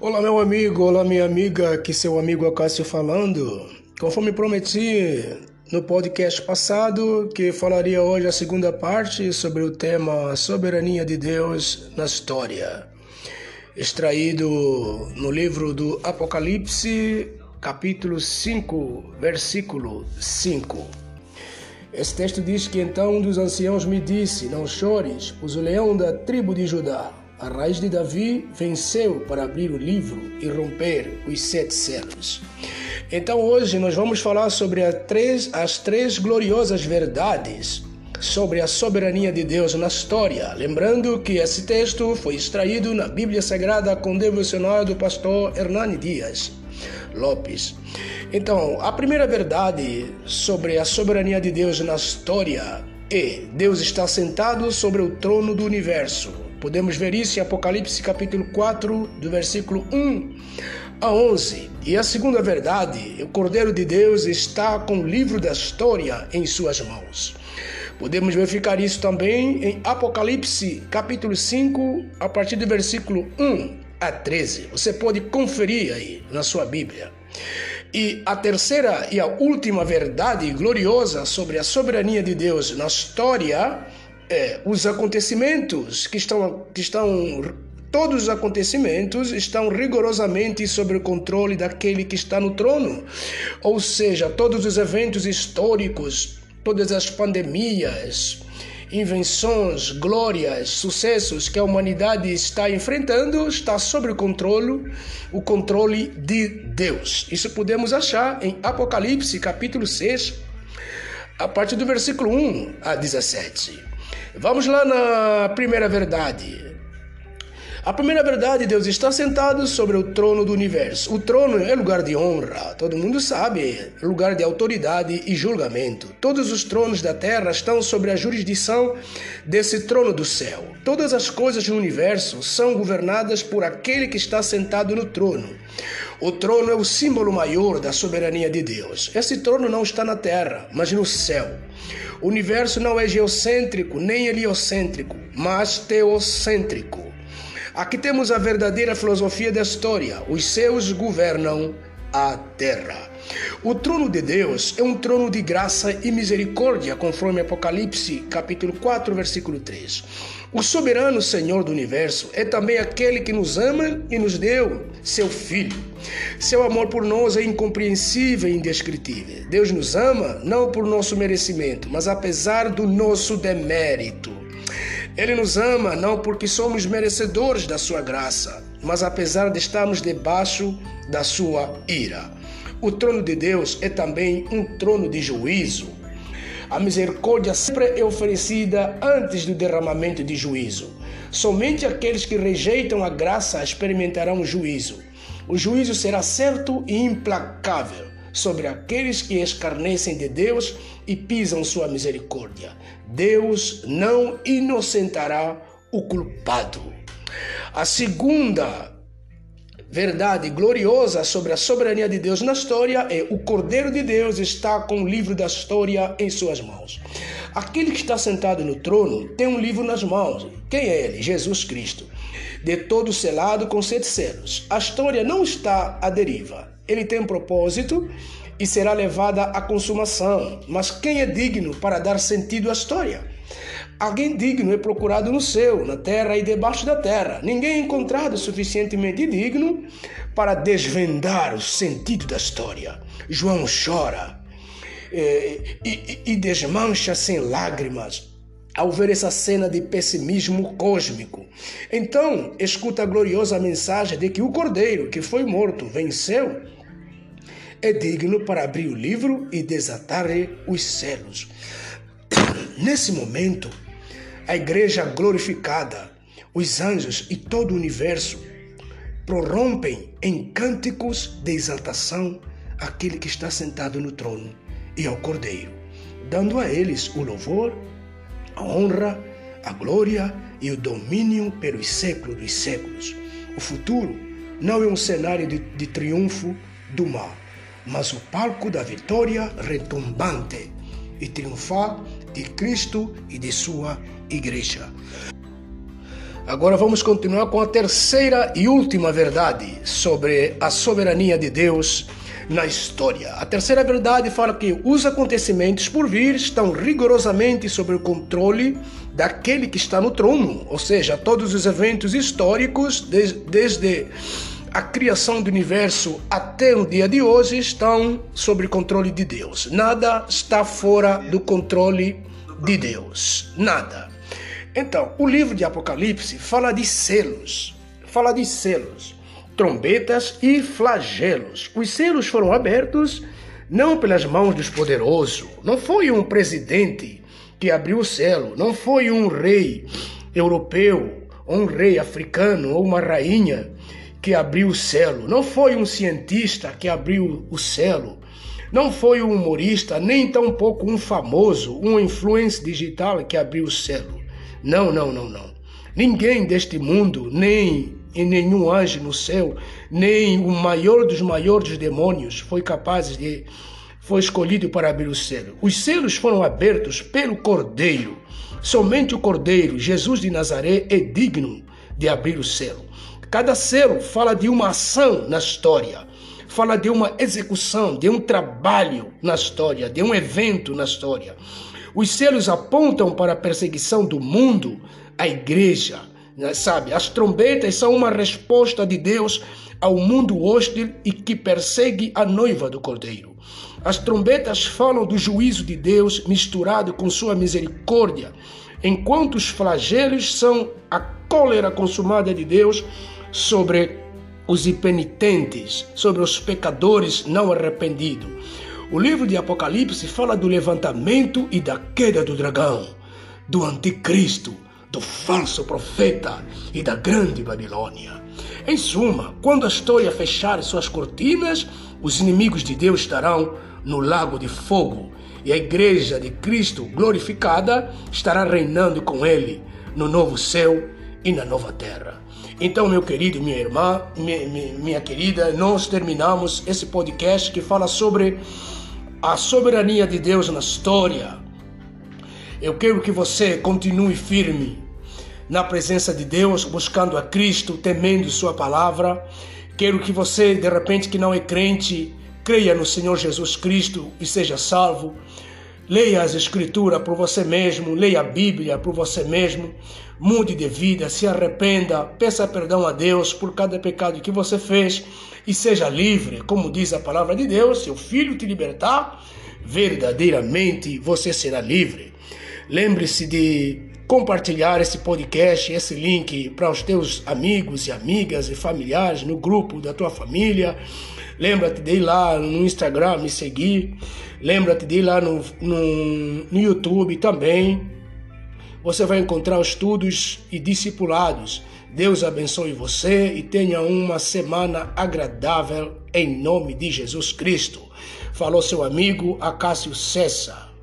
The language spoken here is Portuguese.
Olá, meu amigo, olá, minha amiga, aqui seu amigo Acácio falando. Conforme prometi no podcast passado, que falaria hoje a segunda parte sobre o tema Soberania de Deus na História, extraído no livro do Apocalipse, capítulo 5, versículo 5. Esse texto diz que então um dos anciãos me disse: Não chores, pois o leão da tribo de Judá a raiz de Davi venceu para abrir o livro e romper os sete selos. Então hoje nós vamos falar sobre três, as três gloriosas verdades sobre a soberania de Deus na história. Lembrando que esse texto foi extraído na Bíblia Sagrada com devocional do pastor Hernani Dias Lopes. Então, a primeira verdade sobre a soberania de Deus na história é: Deus está sentado sobre o trono do universo. Podemos ver isso em Apocalipse capítulo 4, do versículo 1 a 11. E a segunda verdade, o Cordeiro de Deus está com o livro da história em suas mãos. Podemos verificar isso também em Apocalipse capítulo 5, a partir do versículo 1 a 13. Você pode conferir aí na sua Bíblia. E a terceira e a última verdade gloriosa sobre a soberania de Deus na história é, os acontecimentos que estão, que estão todos os acontecimentos estão rigorosamente sob o controle daquele que está no trono. Ou seja, todos os eventos históricos, todas as pandemias, invenções, glórias, sucessos que a humanidade está enfrentando está sob o controle, o controle de Deus. Isso podemos achar em Apocalipse, capítulo 6, a partir do versículo 1 a 17. Vamos lá na primeira verdade. A primeira verdade, Deus está sentado sobre o trono do universo. O trono é lugar de honra, todo mundo sabe, lugar de autoridade e julgamento. Todos os tronos da terra estão sobre a jurisdição desse trono do céu. Todas as coisas no universo são governadas por aquele que está sentado no trono. O trono é o símbolo maior da soberania de Deus. Esse trono não está na terra, mas no céu. O universo não é geocêntrico nem heliocêntrico, mas teocêntrico. Aqui temos a verdadeira filosofia da história: os céus governam a terra. O trono de Deus é um trono de graça e misericórdia, conforme Apocalipse, capítulo 4, versículo 3. O soberano Senhor do universo é também aquele que nos ama e nos deu seu Filho. Seu amor por nós é incompreensível e indescritível. Deus nos ama não por nosso merecimento, mas apesar do nosso demérito. Ele nos ama não porque somos merecedores da sua graça, mas apesar de estarmos debaixo da sua ira. O trono de Deus é também um trono de juízo. A misericórdia sempre é oferecida antes do derramamento de juízo. Somente aqueles que rejeitam a graça experimentarão o juízo. O juízo será certo e implacável sobre aqueles que escarnecem de Deus e pisam sua misericórdia. Deus não inocentará o culpado. A segunda verdade gloriosa sobre a soberania de Deus na história é o Cordeiro de Deus está com o livro da história em suas mãos. Aquele que está sentado no trono tem um livro nas mãos. Quem é ele? Jesus Cristo. De todo selado com sete selos. A história não está à deriva. Ele tem um propósito e será levada à consumação. Mas quem é digno para dar sentido à história? Alguém digno é procurado no céu, na terra e debaixo da terra. Ninguém é encontrado suficientemente digno para desvendar o sentido da história. João chora e, e, e desmancha sem lágrimas ao ver essa cena de pessimismo cósmico. Então, escuta a gloriosa mensagem de que o cordeiro que foi morto venceu é digno para abrir o livro e desatar os selos. Nesse momento, a igreja glorificada, os anjos e todo o universo prorrompem em cânticos de exaltação àquele que está sentado no trono e ao Cordeiro, dando a eles o louvor, a honra, a glória e o domínio pelos séculos dos séculos. O futuro não é um cenário de, de triunfo do mal, mas o palco da vitória retumbante e triunfal de Cristo e de sua igreja. Agora vamos continuar com a terceira e última verdade sobre a soberania de Deus na história. A terceira verdade fala que os acontecimentos por vir estão rigorosamente sob o controle daquele que está no trono, ou seja, todos os eventos históricos, desde a criação do universo até o dia de hoje, estão sob controle de Deus. Nada está fora do controle de Deus. Nada. Então, o livro de Apocalipse fala de selos, fala de selos, trombetas e flagelos. Os selos foram abertos não pelas mãos dos poderosos, não foi um presidente que abriu o selo, não foi um rei europeu, ou um rei africano ou uma rainha que abriu o selo, não foi um cientista que abriu o selo, não foi um humorista, nem tampouco um famoso, um influencer digital que abriu o selo. Não, não, não, não. Ninguém deste mundo, nem e nenhum anjo no céu, nem o maior dos maiores demônios foi capaz de foi escolhido para abrir o selo. Os selos foram abertos pelo Cordeiro. Somente o Cordeiro, Jesus de Nazaré, é digno de abrir o selo. Cada selo fala de uma ação na história, fala de uma execução, de um trabalho na história, de um evento na história. Os selos apontam para a perseguição do mundo, a igreja, né, sabe? As trombetas são uma resposta de Deus ao mundo hostil e que persegue a noiva do Cordeiro. As trombetas falam do juízo de Deus misturado com sua misericórdia, enquanto os flagelos são a cólera consumada de Deus sobre os impenitentes, sobre os pecadores não arrependidos. O livro de Apocalipse fala do levantamento e da queda do dragão, do anticristo, do falso profeta e da grande Babilônia. Em suma, quando a história fechar suas cortinas, os inimigos de Deus estarão no lago de fogo e a igreja de Cristo glorificada estará reinando com ele no novo céu e na nova terra. Então, meu querido, minha irmã, minha, minha, querida, nós terminamos esse podcast que fala sobre a soberania de Deus na história. Eu quero que você continue firme na presença de Deus, buscando a Cristo, temendo Sua palavra. Quero que você, de repente, que não é crente, creia no Senhor Jesus Cristo e seja salvo. Leia as Escrituras por você mesmo, leia a Bíblia por você mesmo, mude de vida, se arrependa, peça perdão a Deus por cada pecado que você fez e seja livre, como diz a palavra de Deus, se o Filho te libertar, verdadeiramente você será livre. Lembre-se de compartilhar esse podcast, esse link para os teus amigos e amigas e familiares no grupo da tua família. Lembra-te de ir lá no Instagram me seguir. Lembra-te de ir lá no, no, no YouTube também. Você vai encontrar estudos e discipulados. Deus abençoe você e tenha uma semana agradável em nome de Jesus Cristo. Falou seu amigo Acácio César.